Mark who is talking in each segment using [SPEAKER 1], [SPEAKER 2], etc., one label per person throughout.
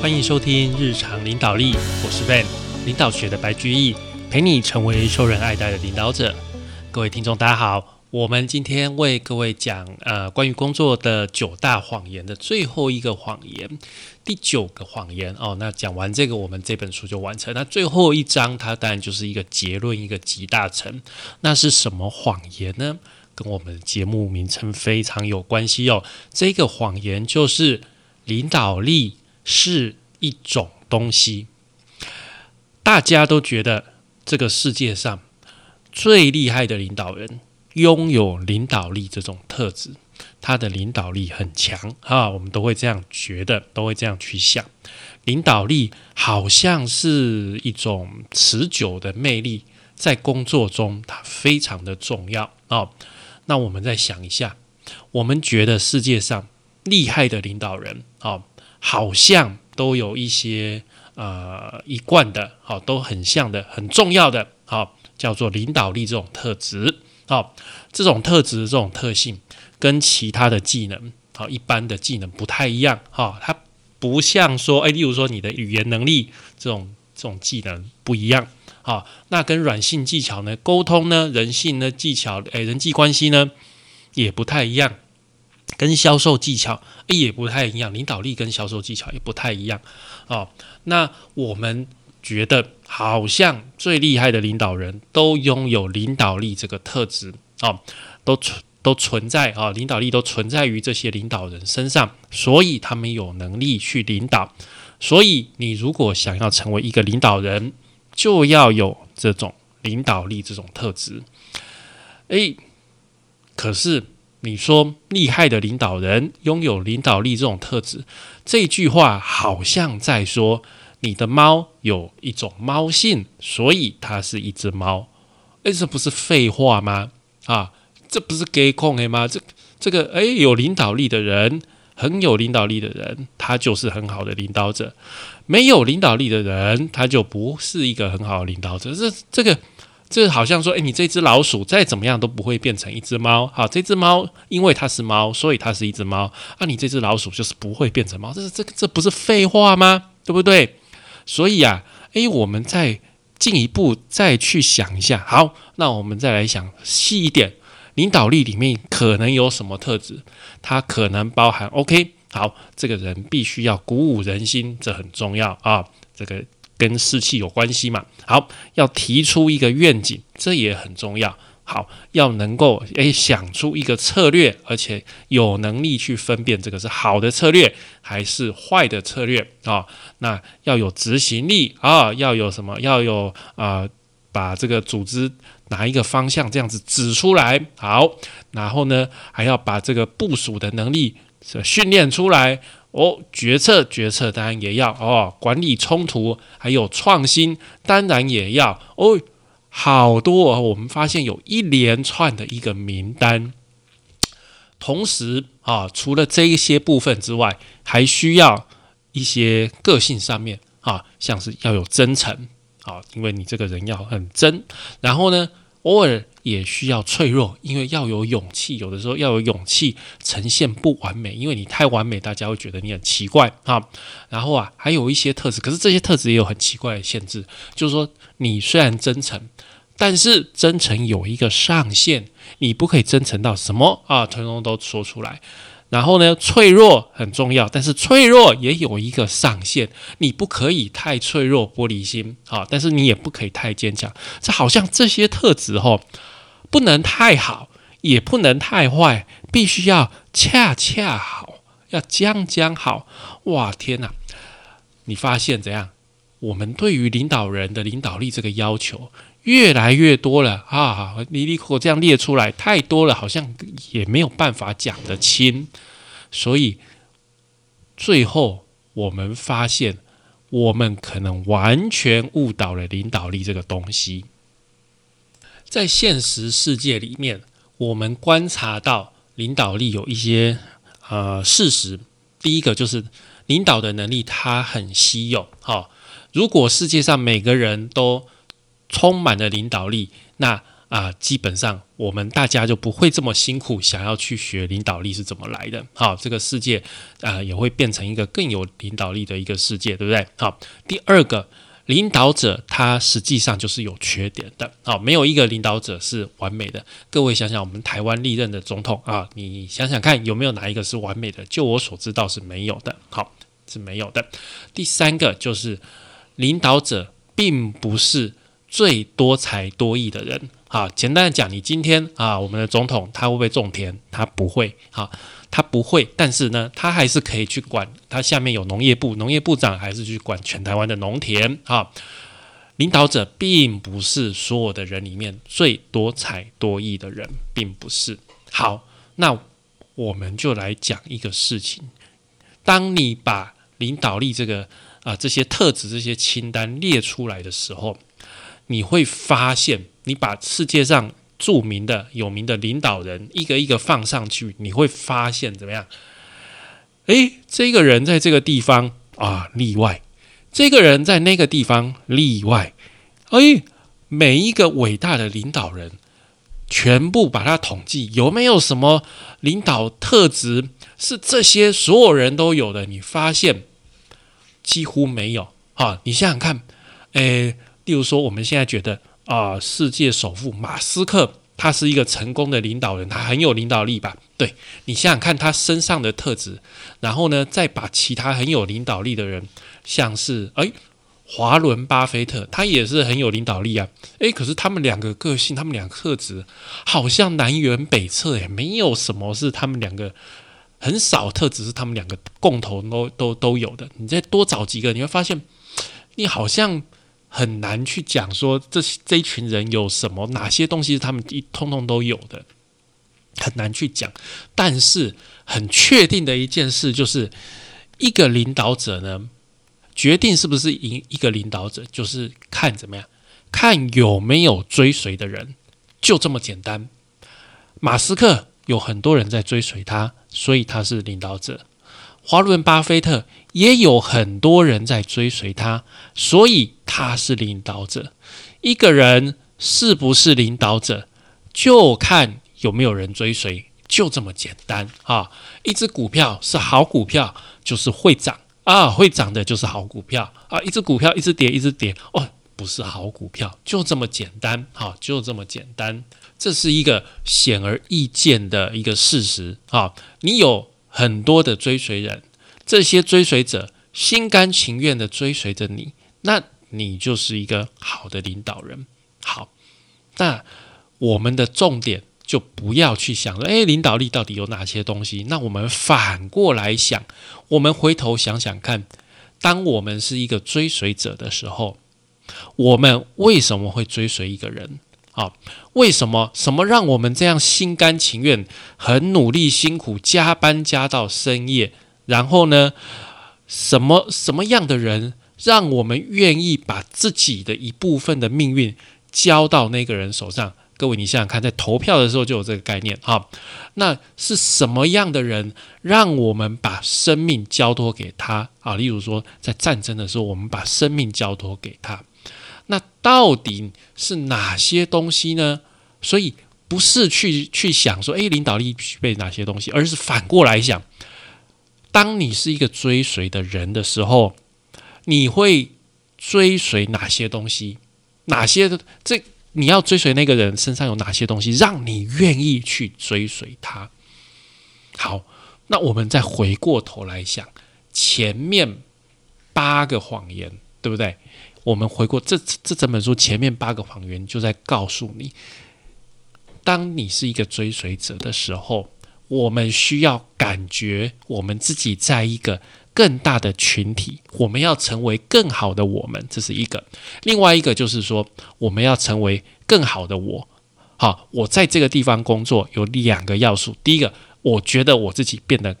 [SPEAKER 1] 欢迎收听日常领导力，我是 Ben，领导学的白居易，陪你成为受人爱戴的领导者。各位听众，大家好，我们今天为各位讲呃关于工作的九大谎言的最后一个谎言，第九个谎言哦。那讲完这个，我们这本书就完成。那最后一章，它当然就是一个结论，一个集大成。那是什么谎言呢？跟我们节目名称非常有关系哦。这个谎言就是领导力。是一种东西，大家都觉得这个世界上最厉害的领导人拥有领导力这种特质，他的领导力很强啊，我们都会这样觉得，都会这样去想。领导力好像是一种持久的魅力，在工作中它非常的重要哦。那我们再想一下，我们觉得世界上厉害的领导人啊。好像都有一些呃一贯的，好都很像的，很重要的，好叫做领导力这种特质，好这种特质这种特性跟其他的技能，好一般的技能不太一样，哈，它不像说，哎，例如说你的语言能力这种这种技能不一样，好，那跟软性技巧呢，沟通呢，人性呢技巧，哎，人际关系呢也不太一样。跟销售技巧也不太一样，领导力跟销售技巧也不太一样哦。那我们觉得好像最厉害的领导人都拥有领导力这个特质哦，都存都存在啊，领导力都存在于这些领导人身上，所以他们有能力去领导。所以你如果想要成为一个领导人，就要有这种领导力这种特质。诶，可是。你说厉害的领导人拥有领导力这种特质，这句话好像在说你的猫有一种猫性，所以它是一只猫。诶，这不是废话吗？啊，这不是 gay 控诶吗？这这个诶，有领导力的人，很有领导力的人，他就是很好的领导者；没有领导力的人，他就不是一个很好的领导者。这这个。这好像说，哎，你这只老鼠再怎么样都不会变成一只猫。好，这只猫因为它是猫，所以它是一只猫。啊，你这只老鼠就是不会变成猫。这是这这不是废话吗？对不对？所以啊，哎，我们再进一步再去想一下。好，那我们再来想细一点，领导力里面可能有什么特质？它可能包含 OK。好，这个人必须要鼓舞人心，这很重要啊。这个。跟士气有关系嘛？好，要提出一个愿景，这也很重要。好，要能够诶想出一个策略，而且有能力去分辨这个是好的策略还是坏的策略啊。那要有执行力啊，要有什么？要有啊，把这个组织哪一个方向这样子指出来。好，然后呢，还要把这个部署的能力训练出来。哦，决策决策当然也要哦，管理冲突还有创新当然也要哦，好多哦，我们发现有一连串的一个名单。同时啊，除了这一些部分之外，还需要一些个性上面啊，像是要有真诚啊，因为你这个人要很真，然后呢。偶尔也需要脆弱，因为要有勇气。有的时候要有勇气呈现不完美，因为你太完美，大家会觉得你很奇怪啊。然后啊，还有一些特质，可是这些特质也有很奇怪的限制，就是说你虽然真诚，但是真诚有一个上限，你不可以真诚到什么啊，通通都说出来。然后呢，脆弱很重要，但是脆弱也有一个上限，你不可以太脆弱、玻璃心啊，但是你也不可以太坚强。这好像这些特质哈，不能太好，也不能太坏，必须要恰恰好，要将将好。哇，天哪！你发现怎样？我们对于领导人的领导力这个要求。越来越多了啊！你你我这样列出来太多了，好像也没有办法讲得清。所以最后我们发现，我们可能完全误导了领导力这个东西。在现实世界里面，我们观察到领导力有一些呃事实。第一个就是领导的能力它很稀有。哈，如果世界上每个人都充满了领导力，那啊，基本上我们大家就不会这么辛苦，想要去学领导力是怎么来的。好，这个世界啊也会变成一个更有领导力的一个世界，对不对？好，第二个。领导者他实际上就是有缺点的，好，没有一个领导者是完美的。各位想想，我们台湾历任的总统啊，你想想看，有没有哪一个是完美的？就我所知道是没有的，好，是没有的。第三个就是领导者并不是最多才多艺的人，好，简单的讲，你今天啊，我们的总统他会不会种田？他不会，好。他不会，但是呢，他还是可以去管。他下面有农业部，农业部长还是去管全台湾的农田。哈，领导者并不是所有的人里面最多才多艺的人，并不是。好，那我们就来讲一个事情：当你把领导力这个啊这些特质、这些清单列出来的时候，你会发现，你把世界上。著名的、有名的领导人，一个一个放上去，你会发现怎么样？诶，这个人在这个地方啊例外，这个人在那个地方例外。诶，每一个伟大的领导人，全部把它统计，有没有什么领导特质是这些所有人都有的？你发现几乎没有。啊，你想想看，诶，例如说，我们现在觉得。啊，世界首富马斯克，他是一个成功的领导人，他很有领导力吧？对你想想看他身上的特质，然后呢，再把其他很有领导力的人，像是哎，华伦巴菲特，他也是很有领导力啊。诶，可是他们两个个性，他们两个特质好像南辕北辙，诶，没有什么是他们两个很少特质是他们两个共同都都都有的。你再多找几个，你会发现你好像。很难去讲说这这一群人有什么哪些东西是他们一通通都有的，很难去讲。但是很确定的一件事就是，一个领导者呢，决定是不是一一个领导者，就是看怎么样，看有没有追随的人，就这么简单。马斯克有很多人在追随他，所以他是领导者。华伦巴菲特也有很多人在追随他，所以他是领导者。一个人是不是领导者，就看有没有人追随，就这么简单啊！一只股票是好股票，就是会涨啊，会涨的就是好股票啊。一只股票一直跌，一直跌哦，不是好股票，就这么简单哈，就这么简单。这是一个显而易见的一个事实啊！你有。很多的追随人，这些追随者心甘情愿的追随着你，那你就是一个好的领导人。好，那我们的重点就不要去想说，诶，领导力到底有哪些东西？那我们反过来想，我们回头想想看，当我们是一个追随者的时候，我们为什么会追随一个人？啊，为什么？什么让我们这样心甘情愿、很努力、辛苦加班加到深夜？然后呢？什么什么样的人让我们愿意把自己的一部分的命运交到那个人手上？各位，你想想看，在投票的时候就有这个概念。哈，那是什么样的人让我们把生命交托给他？啊，例如说，在战争的时候，我们把生命交托给他。那到底是哪些东西呢？所以不是去去想说，诶，领导力具备哪些东西，而是反过来想，当你是一个追随的人的时候，你会追随哪些东西？哪些这你要追随那个人身上有哪些东西，让你愿意去追随他？好，那我们再回过头来想前面八个谎言，对不对？我们回过这这整本书前面八个谎言，就在告诉你：当你是一个追随者的时候，我们需要感觉我们自己在一个更大的群体，我们要成为更好的我们，这是一个；另外一个就是说，我们要成为更好的我。好，我在这个地方工作有两个要素：第一个，我觉得我自己变得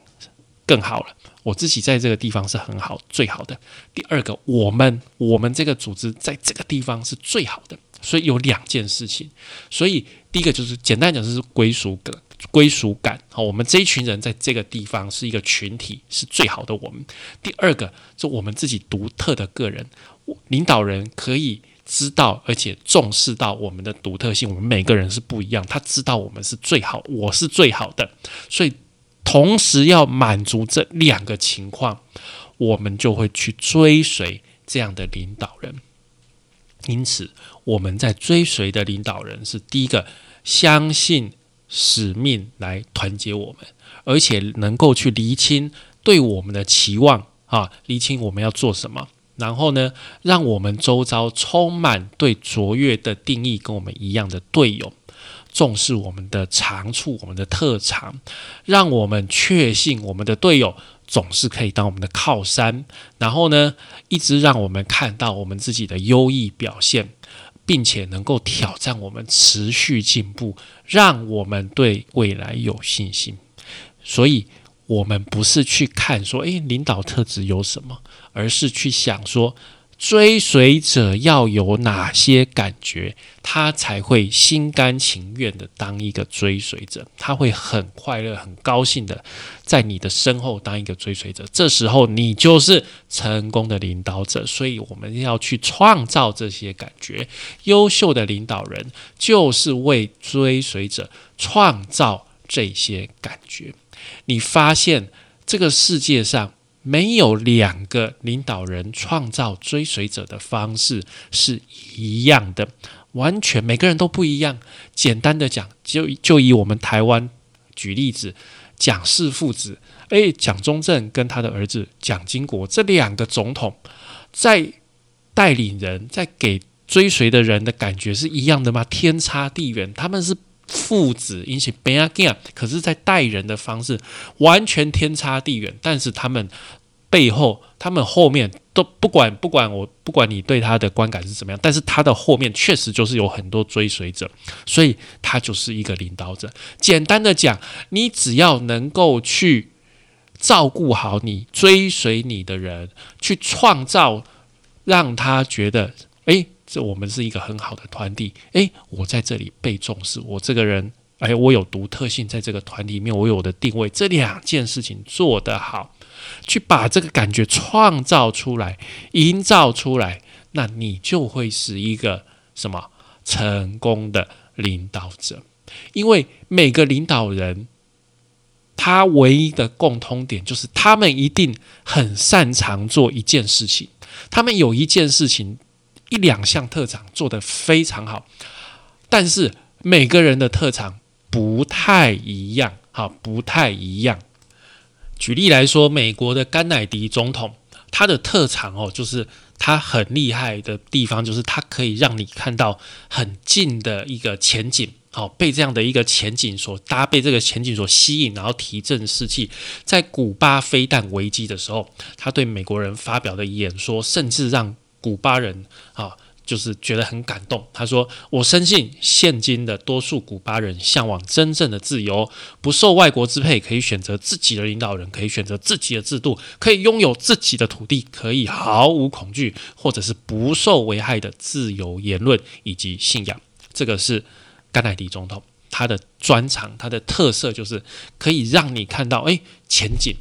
[SPEAKER 1] 更好了。我自己在这个地方是很好、最好的。第二个，我们我们这个组织在这个地方是最好的，所以有两件事情。所以第一个就是简单讲，就是归属感。归属感。好，我们这一群人在这个地方是一个群体，是最好的我们。第二个，是我们自己独特的个人领导人可以知道而且重视到我们的独特性，我们每个人是不一样，他知道我们是最好，我是最好的，所以同时要满足这两个情况，我们就会去追随这样的领导人。因此，我们在追随的领导人是第一个相信使命来团结我们，而且能够去厘清对我们的期望啊，厘清我们要做什么。然后呢，让我们周遭充满对卓越的定义跟我们一样的队友，重视我们的长处、我们的特长，让我们确信我们的队友总是可以当我们的靠山。然后呢，一直让我们看到我们自己的优异表现，并且能够挑战我们持续进步，让我们对未来有信心。所以。我们不是去看说，诶，领导特质有什么，而是去想说，追随者要有哪些感觉，他才会心甘情愿的当一个追随者，他会很快乐、很高兴的在你的身后当一个追随者。这时候，你就是成功的领导者。所以，我们要去创造这些感觉。优秀的领导人就是为追随者创造这些感觉。你发现这个世界上没有两个领导人创造追随者的方式是一样的，完全每个人都不一样。简单的讲，就就以我们台湾举例子，蒋氏父子，诶，蒋中正跟他的儿子蒋经国这两个总统，在带领人，在给追随的人的感觉是一样的吗？天差地远，他们是。父子引起 b e a g a 可是，在待人的方式完全天差地远。但是他们背后，他们后面都不管不管我不管你对他的观感是怎么样，但是他的后面确实就是有很多追随者，所以他就是一个领导者。简单的讲，你只要能够去照顾好你追随你的人，去创造让他觉得，诶。这我们是一个很好的团体，诶，我在这里被重视，我这个人，哎，我有独特性，在这个团体里面，我有我的定位，这两件事情做得好，去把这个感觉创造出来，营造出来，那你就会是一个什么成功的领导者？因为每个领导人，他唯一的共通点就是，他们一定很擅长做一件事情，他们有一件事情。一两项特长做得非常好，但是每个人的特长不太一样，哈，不太一样。举例来说，美国的甘乃迪总统，他的特长哦，就是他很厉害的地方，就是他可以让你看到很近的一个前景，好，被这样的一个前景所搭配，这个前景所吸引，然后提振士气。在古巴飞弹危机的时候，他对美国人发表的演说，甚至让。古巴人啊，就是觉得很感动。他说：“我深信，现今的多数古巴人向往真正的自由，不受外国支配，可以选择自己的领导人，可以选择自己的制度，可以拥有自己的土地，可以毫无恐惧，或者是不受危害的自由言论以及信仰。”这个是甘乃迪总统他的专长，他的特色就是可以让你看到，哎，前景。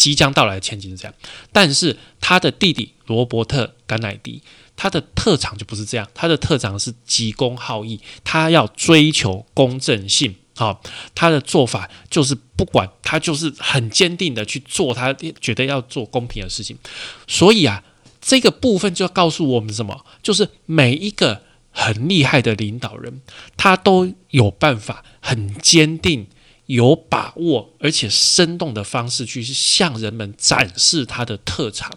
[SPEAKER 1] 即将到来的前景是这样，但是他的弟弟罗伯特·甘乃迪，他的特长就不是这样，他的特长是急公好义，他要追求公正性，好，他的做法就是不管他就是很坚定的去做他觉得要做公平的事情，所以啊，这个部分就要告诉我们什么，就是每一个很厉害的领导人，他都有办法很坚定。有把握而且生动的方式去向人们展示他的特长，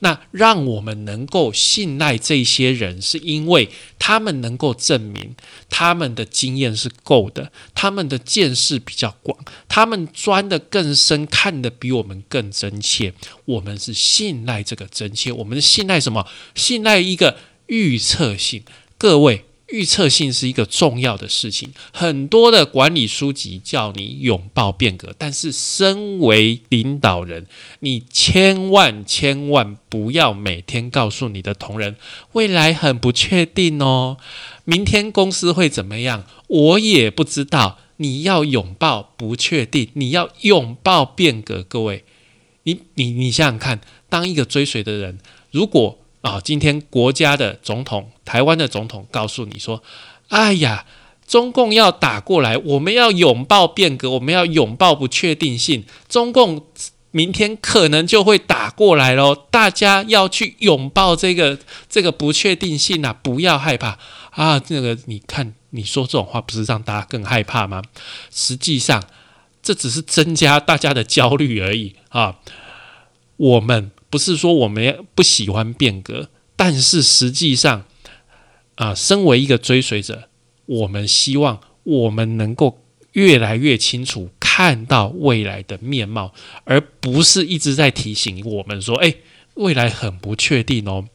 [SPEAKER 1] 那让我们能够信赖这些人，是因为他们能够证明他们的经验是够的，他们的见识比较广，他们钻得更深，看得比我们更真切。我们是信赖这个真切，我们是信赖什么？信赖一个预测性。各位。预测性是一个重要的事情，很多的管理书籍叫你拥抱变革，但是身为领导人，你千万千万不要每天告诉你的同仁，未来很不确定哦，明天公司会怎么样，我也不知道。你要拥抱不确定，你要拥抱变革。各位，你你你想想看，当一个追随的人，如果啊，今天国家的总统，台湾的总统告诉你说：“哎呀，中共要打过来，我们要拥抱变革，我们要拥抱不确定性。中共明天可能就会打过来喽，大家要去拥抱这个这个不确定性啊，不要害怕啊。这个你看，你说这种话不是让大家更害怕吗？实际上，这只是增加大家的焦虑而已啊。我们。不是说我们不喜欢变革，但是实际上，啊，身为一个追随者，我们希望我们能够越来越清楚看到未来的面貌，而不是一直在提醒我们说：“哎，未来很不确定哦。”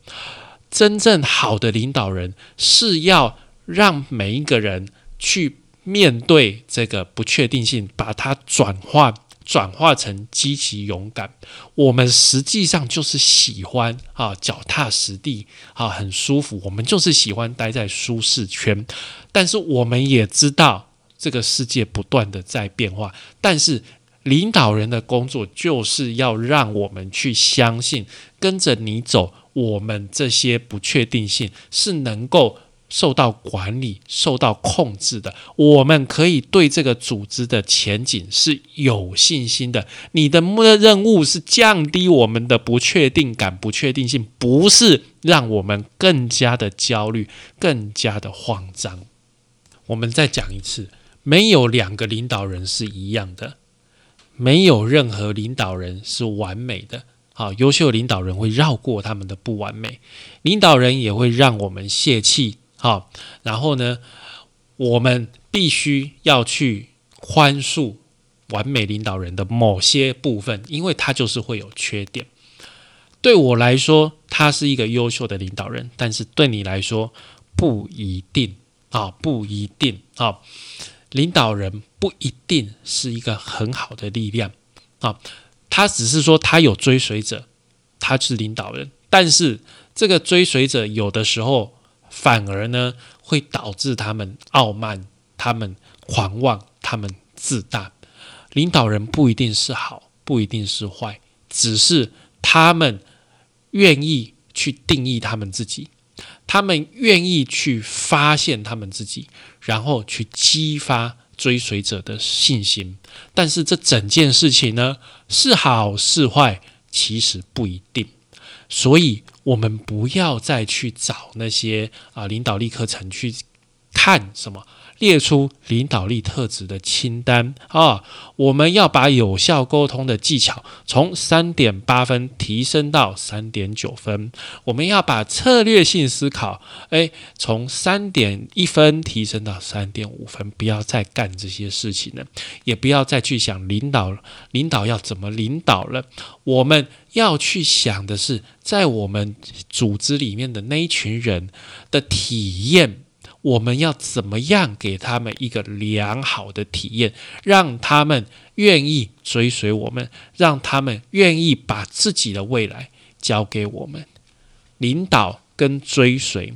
[SPEAKER 1] 真正好的领导人是要让每一个人去面对这个不确定性，把它转化。转化成积极勇敢，我们实际上就是喜欢啊，脚踏实地啊，很舒服。我们就是喜欢待在舒适圈，但是我们也知道这个世界不断的在变化。但是领导人的工作就是要让我们去相信，跟着你走，我们这些不确定性是能够。受到管理、受到控制的，我们可以对这个组织的前景是有信心的。你的任务是降低我们的不确定感、不确定性，不是让我们更加的焦虑、更加的慌张。我们再讲一次，没有两个领导人是一样的，没有任何领导人是完美的。好，优秀领导人会绕过他们的不完美，领导人也会让我们泄气。好，然后呢，我们必须要去宽恕完美领导人的某些部分，因为他就是会有缺点。对我来说，他是一个优秀的领导人，但是对你来说不一定啊，不一定啊。领导人不一定是一个很好的力量啊，他只是说他有追随者，他是领导人，但是这个追随者有的时候。反而呢，会导致他们傲慢，他们狂妄，他们自大。领导人不一定是好，不一定是坏，只是他们愿意去定义他们自己，他们愿意去发现他们自己，然后去激发追随者的信心。但是这整件事情呢，是好是坏，其实不一定。所以，我们不要再去找那些啊领导力课程去看什么。列出领导力特质的清单啊！我们要把有效沟通的技巧从三点八分提升到三点九分。我们要把策略性思考，诶，从三点一分提升到三点五分。不要再干这些事情了，也不要再去想领导领导要怎么领导了。我们要去想的是，在我们组织里面的那一群人的体验。我们要怎么样给他们一个良好的体验，让他们愿意追随我们，让他们愿意把自己的未来交给我们？领导跟追随，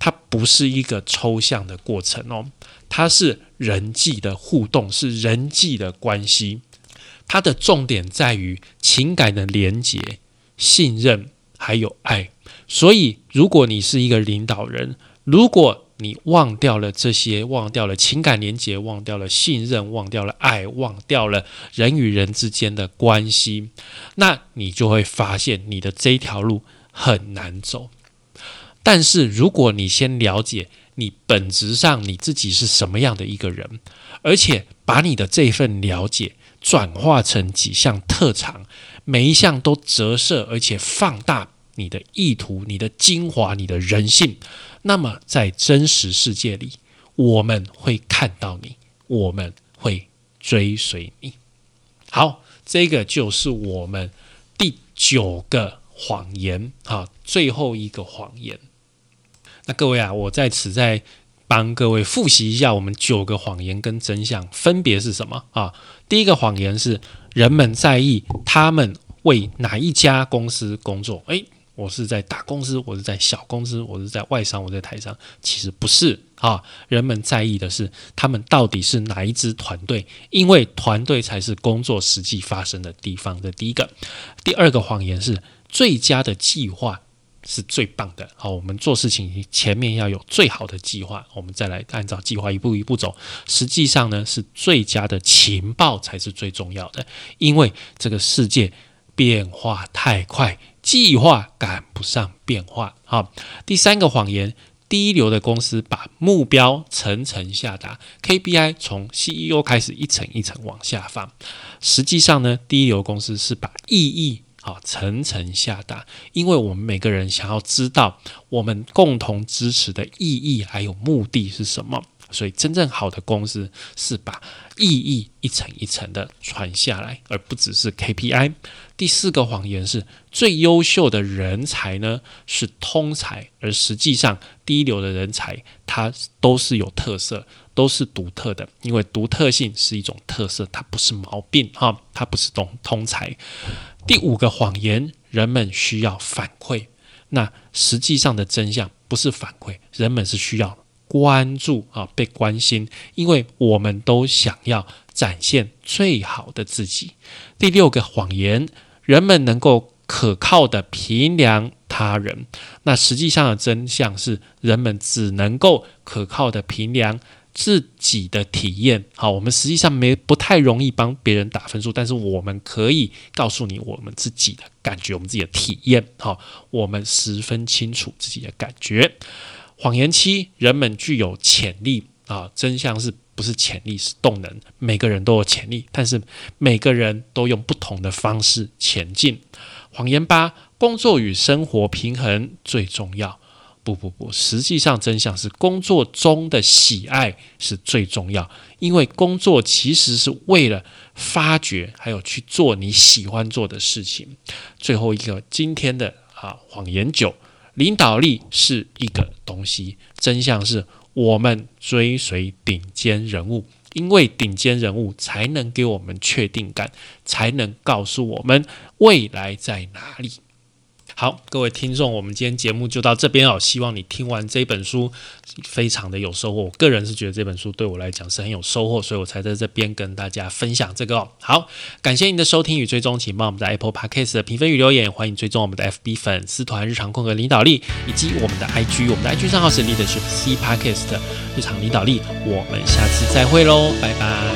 [SPEAKER 1] 它不是一个抽象的过程哦，它是人际的互动，是人际的关系。它的重点在于情感的连结、信任还有爱。所以，如果你是一个领导人，如果你忘掉了这些，忘掉了情感连结，忘掉了信任，忘掉了爱，忘掉了人与人之间的关系，那你就会发现你的这条路很难走。但是如果你先了解你本质上你自己是什么样的一个人，而且把你的这份了解转化成几项特长，每一项都折射而且放大。你的意图、你的精华、你的人性，那么在真实世界里，我们会看到你，我们会追随你。好，这个就是我们第九个谎言啊，最后一个谎言。那各位啊，我在此再帮各位复习一下，我们九个谎言跟真相分别是什么啊？第一个谎言是人们在意他们为哪一家公司工作，诶。我是在大公司，我是在小公司，我是在外商，我在台商，其实不是啊。人们在意的是他们到底是哪一支团队，因为团队才是工作实际发生的地方这第一个。第二个谎言是最佳的计划是最棒的。好，我们做事情前面要有最好的计划，我们再来按照计划一步一步走。实际上呢，是最佳的情报才是最重要的，因为这个世界变化太快，计划赶不上变化。好，第三个谎言。第一流的公司把目标层层下达，KPI 从 CEO 开始一层一层往下放。实际上呢，第一流公司是把意义啊层层下达，因为我们每个人想要知道我们共同支持的意义还有目的是什么。所以，真正好的公司是把意义一层一层的传下来，而不只是 KPI。第四个谎言是最优秀的人才呢是通才，而实际上第一流的人才他都是有特色，都是独特的，因为独特性是一种特色，它不是毛病哈，它不是通通才。第五个谎言，人们需要反馈，那实际上的真相不是反馈，人们是需要。关注啊，被关心，因为我们都想要展现最好的自己。第六个谎言，人们能够可靠的评量他人，那实际上的真相是，人们只能够可靠的评量自己的体验。好，我们实际上没不太容易帮别人打分数，但是我们可以告诉你我们自己的感觉，我们自己的体验。好，我们十分清楚自己的感觉。谎言七，人们具有潜力啊！真相是不是潜力是动能？每个人都有潜力，但是每个人都用不同的方式前进。谎言八，工作与生活平衡最重要。不不不，实际上真相是工作中的喜爱是最重要，因为工作其实是为了发掘还有去做你喜欢做的事情。最后一个，今天的啊谎言九。领导力是一个东西，真相是我们追随顶尖人物，因为顶尖人物才能给我们确定感，才能告诉我们未来在哪里。好，各位听众，我们今天节目就到这边哦。希望你听完这本书，非常的有收获。我个人是觉得这本书对我来讲是很有收获，所以我才在这边跟大家分享这个。好，感谢您的收听与追踪，请帮我们在 Apple Podcast 的评分与留言，欢迎追踪我们的 FB 粉丝团日常空格领导力，以及我们的 IG，我们的 IG 账号是 Leadership C Podcast 日常领导力。我们下次再会喽，拜拜。